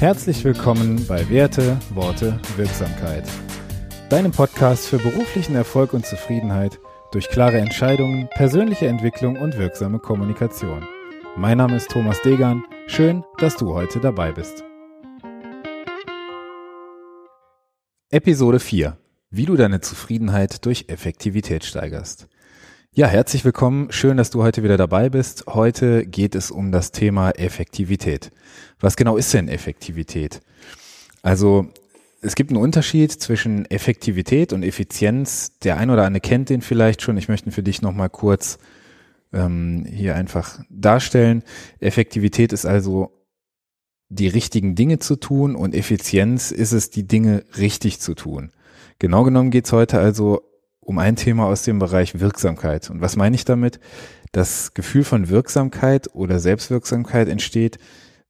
Herzlich willkommen bei Werte, Worte, Wirksamkeit. Deinem Podcast für beruflichen Erfolg und Zufriedenheit durch klare Entscheidungen, persönliche Entwicklung und wirksame Kommunikation. Mein Name ist Thomas Degan. Schön, dass du heute dabei bist. Episode 4. Wie du deine Zufriedenheit durch Effektivität steigerst. Ja, herzlich willkommen. Schön, dass du heute wieder dabei bist. Heute geht es um das Thema Effektivität. Was genau ist denn Effektivität? Also, es gibt einen Unterschied zwischen Effektivität und Effizienz. Der ein oder andere kennt den vielleicht schon. Ich möchte ihn für dich nochmal kurz ähm, hier einfach darstellen. Effektivität ist also die richtigen Dinge zu tun und Effizienz ist es, die Dinge richtig zu tun. Genau genommen geht es heute also um ein Thema aus dem Bereich Wirksamkeit. Und was meine ich damit? Das Gefühl von Wirksamkeit oder Selbstwirksamkeit entsteht,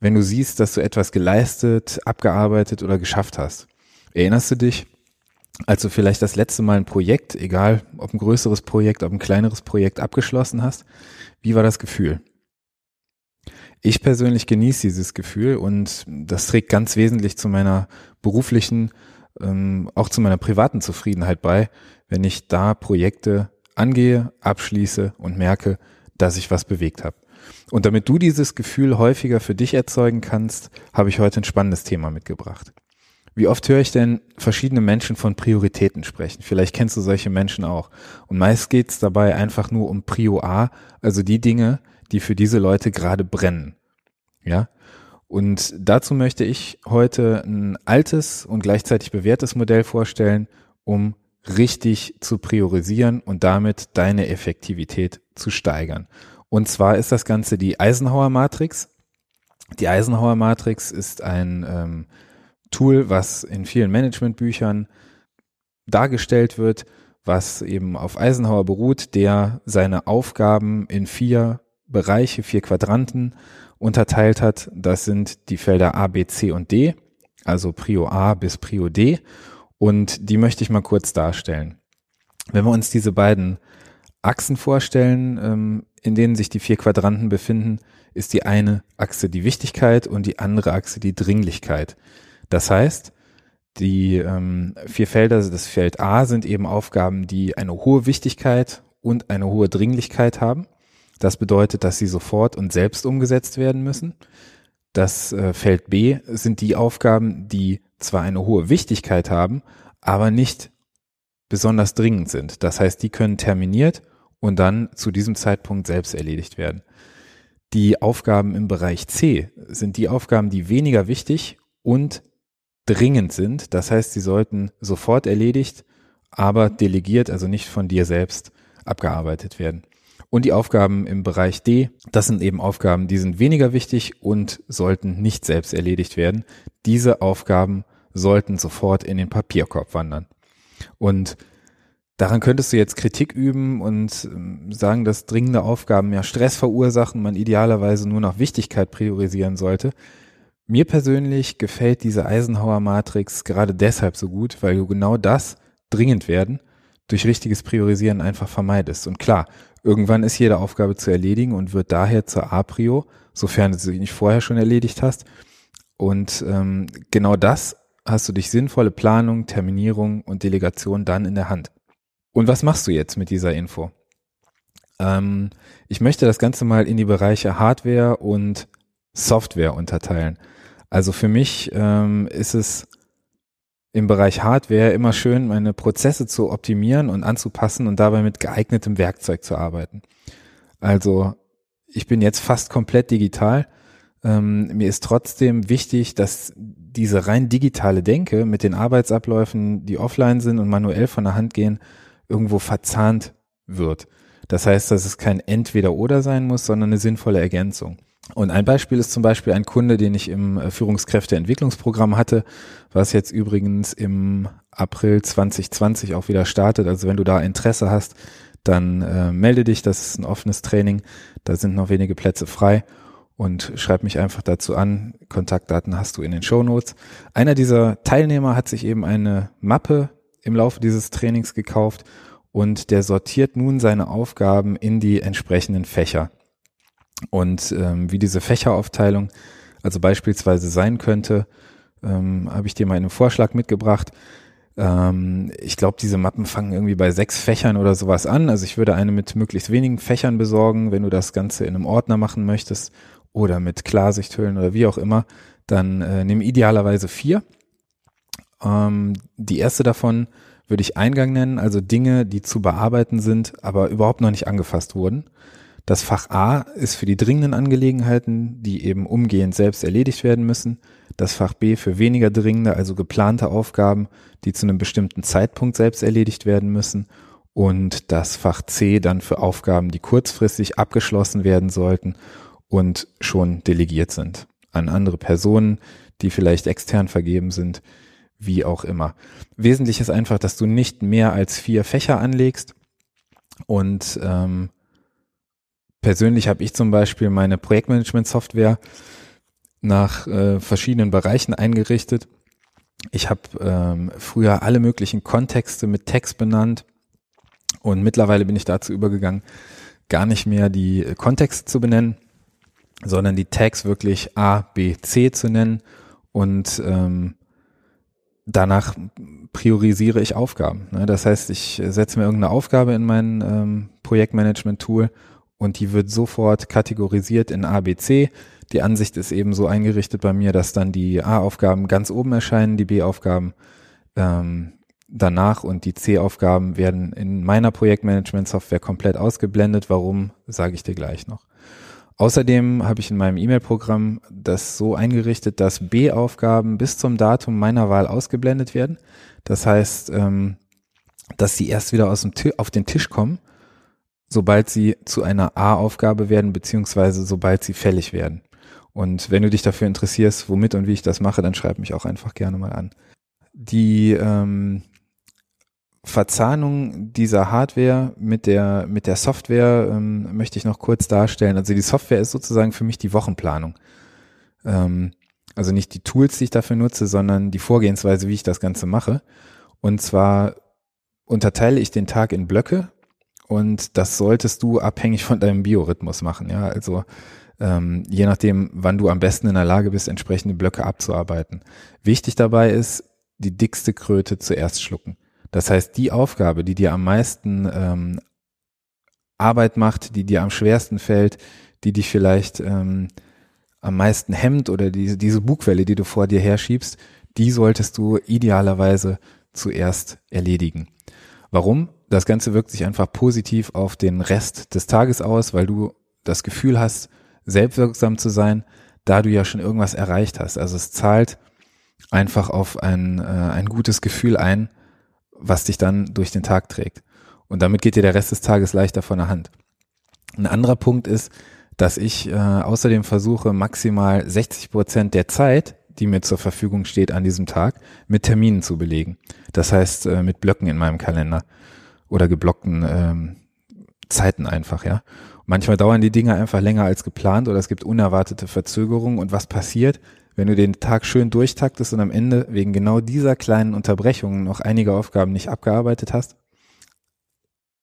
wenn du siehst, dass du etwas geleistet, abgearbeitet oder geschafft hast. Erinnerst du dich, als du vielleicht das letzte Mal ein Projekt, egal ob ein größeres Projekt, ob ein kleineres Projekt abgeschlossen hast? Wie war das Gefühl? Ich persönlich genieße dieses Gefühl und das trägt ganz wesentlich zu meiner beruflichen, ähm, auch zu meiner privaten Zufriedenheit bei, wenn ich da Projekte angehe, abschließe und merke, dass ich was bewegt habe. Und damit du dieses Gefühl häufiger für dich erzeugen kannst, habe ich heute ein spannendes Thema mitgebracht. Wie oft höre ich denn verschiedene Menschen von Prioritäten sprechen? Vielleicht kennst du solche Menschen auch. Und meist geht es dabei einfach nur um Prio A, also die Dinge, die für diese Leute gerade brennen. Ja? Und dazu möchte ich heute ein altes und gleichzeitig bewährtes Modell vorstellen, um richtig zu priorisieren und damit deine Effektivität zu steigern. Und zwar ist das Ganze die Eisenhower Matrix. Die Eisenhower Matrix ist ein ähm, Tool, was in vielen Managementbüchern dargestellt wird, was eben auf Eisenhower beruht, der seine Aufgaben in vier Bereiche, vier Quadranten unterteilt hat. Das sind die Felder A, B, C und D, also Prio A bis Prio D. Und die möchte ich mal kurz darstellen. Wenn wir uns diese beiden Achsen vorstellen, ähm, in denen sich die vier Quadranten befinden, ist die eine Achse die Wichtigkeit und die andere Achse die Dringlichkeit. Das heißt, die ähm, vier Felder, also das Feld A sind eben Aufgaben, die eine hohe Wichtigkeit und eine hohe Dringlichkeit haben. Das bedeutet, dass sie sofort und selbst umgesetzt werden müssen. Das äh, Feld B sind die Aufgaben, die zwar eine hohe Wichtigkeit haben, aber nicht besonders dringend sind. Das heißt, die können terminiert und dann zu diesem Zeitpunkt selbst erledigt werden. Die Aufgaben im Bereich C sind die Aufgaben, die weniger wichtig und dringend sind. Das heißt, sie sollten sofort erledigt, aber delegiert, also nicht von dir selbst abgearbeitet werden. Und die Aufgaben im Bereich D, das sind eben Aufgaben, die sind weniger wichtig und sollten nicht selbst erledigt werden. Diese Aufgaben sollten sofort in den Papierkorb wandern. Und daran könntest du jetzt Kritik üben und ähm, sagen, dass dringende Aufgaben ja Stress verursachen, man idealerweise nur nach Wichtigkeit priorisieren sollte. Mir persönlich gefällt diese Eisenhower Matrix gerade deshalb so gut, weil du genau das dringend werden durch richtiges Priorisieren einfach vermeidest. Und klar, Irgendwann ist jede Aufgabe zu erledigen und wird daher zur A-Prio, sofern du sie nicht vorher schon erledigt hast. Und ähm, genau das hast du durch sinnvolle Planung, Terminierung und Delegation dann in der Hand. Und was machst du jetzt mit dieser Info? Ähm, ich möchte das Ganze mal in die Bereiche Hardware und Software unterteilen. Also für mich ähm, ist es im Bereich Hardware immer schön, meine Prozesse zu optimieren und anzupassen und dabei mit geeignetem Werkzeug zu arbeiten. Also ich bin jetzt fast komplett digital. Ähm, mir ist trotzdem wichtig, dass diese rein digitale Denke mit den Arbeitsabläufen, die offline sind und manuell von der Hand gehen, irgendwo verzahnt wird. Das heißt, dass es kein Entweder-Oder sein muss, sondern eine sinnvolle Ergänzung. Und ein Beispiel ist zum Beispiel ein Kunde, den ich im äh, Führungskräfteentwicklungsprogramm hatte, was jetzt übrigens im April 2020 auch wieder startet. Also wenn du da Interesse hast, dann äh, melde dich. Das ist ein offenes Training. Da sind noch wenige Plätze frei und schreib mich einfach dazu an. Kontaktdaten hast du in den Show Notes. Einer dieser Teilnehmer hat sich eben eine Mappe im Laufe dieses Trainings gekauft und der sortiert nun seine Aufgaben in die entsprechenden Fächer. Und ähm, wie diese Fächeraufteilung Also beispielsweise sein könnte, ähm, habe ich dir mal einen Vorschlag mitgebracht. Ähm, ich glaube, diese Mappen fangen irgendwie bei sechs Fächern oder sowas an. Also ich würde eine mit möglichst wenigen Fächern besorgen, wenn du das Ganze in einem Ordner machen möchtest oder mit Klarsichthüllen oder wie auch immer. Dann äh, nimm idealerweise vier. Ähm, die erste davon würde ich Eingang nennen, also Dinge, die zu bearbeiten sind, aber überhaupt noch nicht angefasst wurden. Das Fach A ist für die dringenden Angelegenheiten, die eben umgehend selbst erledigt werden müssen. Das Fach B für weniger dringende, also geplante Aufgaben, die zu einem bestimmten Zeitpunkt selbst erledigt werden müssen. Und das Fach C dann für Aufgaben, die kurzfristig abgeschlossen werden sollten und schon delegiert sind an andere Personen, die vielleicht extern vergeben sind, wie auch immer. Wesentlich ist einfach, dass du nicht mehr als vier Fächer anlegst und ähm, persönlich habe ich zum Beispiel meine Projektmanagement-Software nach äh, verschiedenen Bereichen eingerichtet. Ich habe ähm, früher alle möglichen Kontexte mit Text benannt und mittlerweile bin ich dazu übergegangen, gar nicht mehr die Kontexte zu benennen, sondern die Tags wirklich A, B, C zu nennen und ähm, danach priorisiere ich Aufgaben. Ne? Das heißt, ich setze mir irgendeine Aufgabe in mein ähm, Projektmanagement-Tool und die wird sofort kategorisiert in A, B, C. Die Ansicht ist eben so eingerichtet bei mir, dass dann die A-Aufgaben ganz oben erscheinen, die B-Aufgaben ähm, danach und die C-Aufgaben werden in meiner Projektmanagement-Software komplett ausgeblendet. Warum, sage ich dir gleich noch. Außerdem habe ich in meinem E-Mail-Programm das so eingerichtet, dass B-Aufgaben bis zum Datum meiner Wahl ausgeblendet werden. Das heißt, ähm, dass sie erst wieder aus dem auf den Tisch kommen, sobald sie zu einer A-Aufgabe werden, beziehungsweise sobald sie fällig werden. Und wenn du dich dafür interessierst, womit und wie ich das mache, dann schreib mich auch einfach gerne mal an. Die ähm, Verzahnung dieser Hardware mit der, mit der Software ähm, möchte ich noch kurz darstellen. Also die Software ist sozusagen für mich die Wochenplanung. Ähm, also nicht die Tools, die ich dafür nutze, sondern die Vorgehensweise, wie ich das Ganze mache. Und zwar unterteile ich den Tag in Blöcke und das solltest du abhängig von deinem Biorhythmus machen. Ja, also ähm, je nachdem, wann du am besten in der Lage bist, entsprechende Blöcke abzuarbeiten. Wichtig dabei ist, die dickste Kröte zuerst schlucken. Das heißt, die Aufgabe, die dir am meisten ähm, Arbeit macht, die dir am schwersten fällt, die dich vielleicht ähm, am meisten hemmt oder diese, diese Bugwelle, die du vor dir herschiebst, die solltest du idealerweise zuerst erledigen. Warum? Das Ganze wirkt sich einfach positiv auf den Rest des Tages aus, weil du das Gefühl hast, selbstwirksam zu sein, da du ja schon irgendwas erreicht hast. Also es zahlt einfach auf ein, äh, ein gutes Gefühl ein, was dich dann durch den Tag trägt. Und damit geht dir der Rest des Tages leichter von der Hand. Ein anderer Punkt ist, dass ich äh, außerdem versuche, maximal 60 Prozent der Zeit, die mir zur Verfügung steht an diesem Tag, mit Terminen zu belegen. Das heißt, äh, mit Blöcken in meinem Kalender oder geblockten ähm, Zeiten einfach, ja. manchmal dauern die Dinge einfach länger als geplant oder es gibt unerwartete Verzögerungen und was passiert? wenn du den Tag schön durchtaktest und am Ende wegen genau dieser kleinen Unterbrechungen noch einige Aufgaben nicht abgearbeitet hast.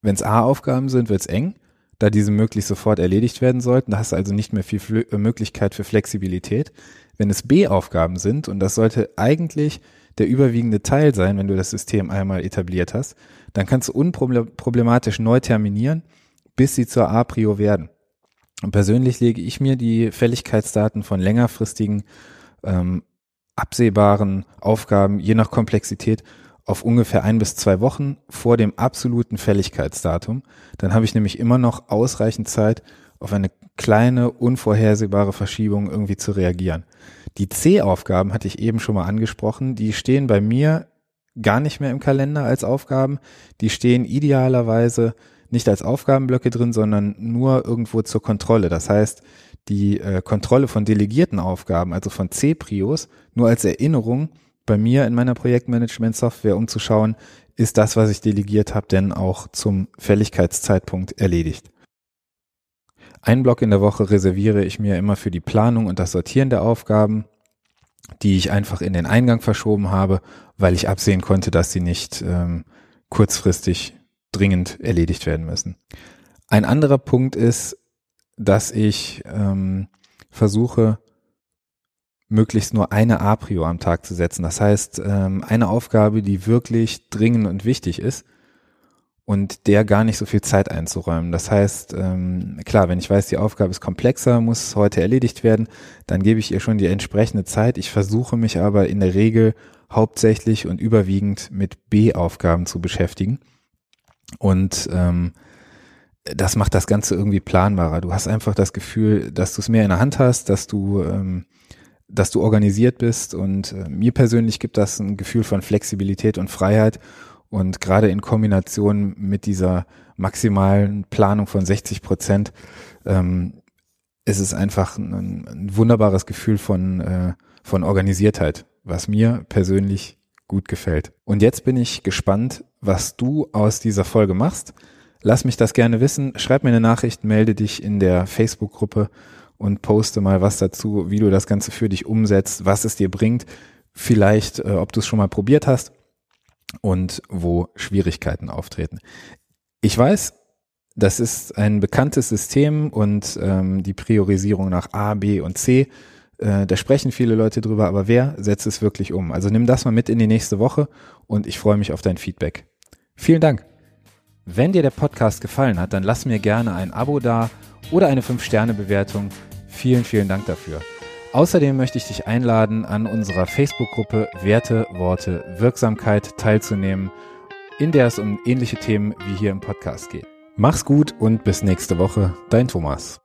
Wenn es A-Aufgaben sind, wird es eng, da diese möglichst sofort erledigt werden sollten. Da hast du also nicht mehr viel Fl äh, Möglichkeit für Flexibilität. Wenn es B-Aufgaben sind, und das sollte eigentlich der überwiegende Teil sein, wenn du das System einmal etabliert hast, dann kannst du unproblematisch neu terminieren, bis sie zur A-Prio werden. Und persönlich lege ich mir die Fälligkeitsdaten von längerfristigen, ähm, absehbaren Aufgaben je nach Komplexität auf ungefähr ein bis zwei Wochen vor dem absoluten Fälligkeitsdatum. Dann habe ich nämlich immer noch ausreichend Zeit, auf eine kleine, unvorhersehbare Verschiebung irgendwie zu reagieren. Die C-Aufgaben hatte ich eben schon mal angesprochen. Die stehen bei mir gar nicht mehr im Kalender als Aufgaben. Die stehen idealerweise nicht als Aufgabenblöcke drin, sondern nur irgendwo zur Kontrolle. Das heißt, die äh, Kontrolle von delegierten Aufgaben, also von C-Prios, nur als Erinnerung bei mir in meiner Projektmanagement-Software, um zu schauen, ist das, was ich delegiert habe, denn auch zum Fälligkeitszeitpunkt erledigt. Ein Block in der Woche reserviere ich mir immer für die Planung und das Sortieren der Aufgaben, die ich einfach in den Eingang verschoben habe, weil ich absehen konnte, dass sie nicht ähm, kurzfristig dringend erledigt werden müssen. Ein anderer Punkt ist, dass ich ähm, versuche, möglichst nur eine Aprio am Tag zu setzen. Das heißt, ähm, eine Aufgabe, die wirklich dringend und wichtig ist und der gar nicht so viel Zeit einzuräumen. Das heißt, ähm, klar, wenn ich weiß, die Aufgabe ist komplexer, muss heute erledigt werden, dann gebe ich ihr schon die entsprechende Zeit. Ich versuche mich aber in der Regel hauptsächlich und überwiegend mit B-Aufgaben zu beschäftigen. Und ähm, das macht das Ganze irgendwie planbarer. Du hast einfach das Gefühl, dass du es mehr in der Hand hast, dass du ähm, dass du organisiert bist und äh, mir persönlich gibt das ein Gefühl von Flexibilität und Freiheit und gerade in Kombination mit dieser maximalen Planung von 60 Prozent ähm, ist es einfach ein, ein wunderbares Gefühl von, äh, von Organisiertheit, was mir persönlich gut gefällt. Und jetzt bin ich gespannt, was du aus dieser Folge machst. Lass mich das gerne wissen. Schreib mir eine Nachricht, melde dich in der Facebook-Gruppe und poste mal was dazu, wie du das Ganze für dich umsetzt, was es dir bringt, vielleicht, äh, ob du es schon mal probiert hast und wo Schwierigkeiten auftreten. Ich weiß, das ist ein bekanntes System und ähm, die Priorisierung nach A, B und C, äh, da sprechen viele Leute drüber, aber wer setzt es wirklich um? Also nimm das mal mit in die nächste Woche und ich freue mich auf dein Feedback. Vielen Dank. Wenn dir der Podcast gefallen hat, dann lass mir gerne ein Abo da oder eine 5-Sterne-Bewertung Vielen, vielen Dank dafür. Außerdem möchte ich dich einladen, an unserer Facebook-Gruppe Werte, Worte, Wirksamkeit teilzunehmen, in der es um ähnliche Themen wie hier im Podcast geht. Mach's gut und bis nächste Woche, dein Thomas.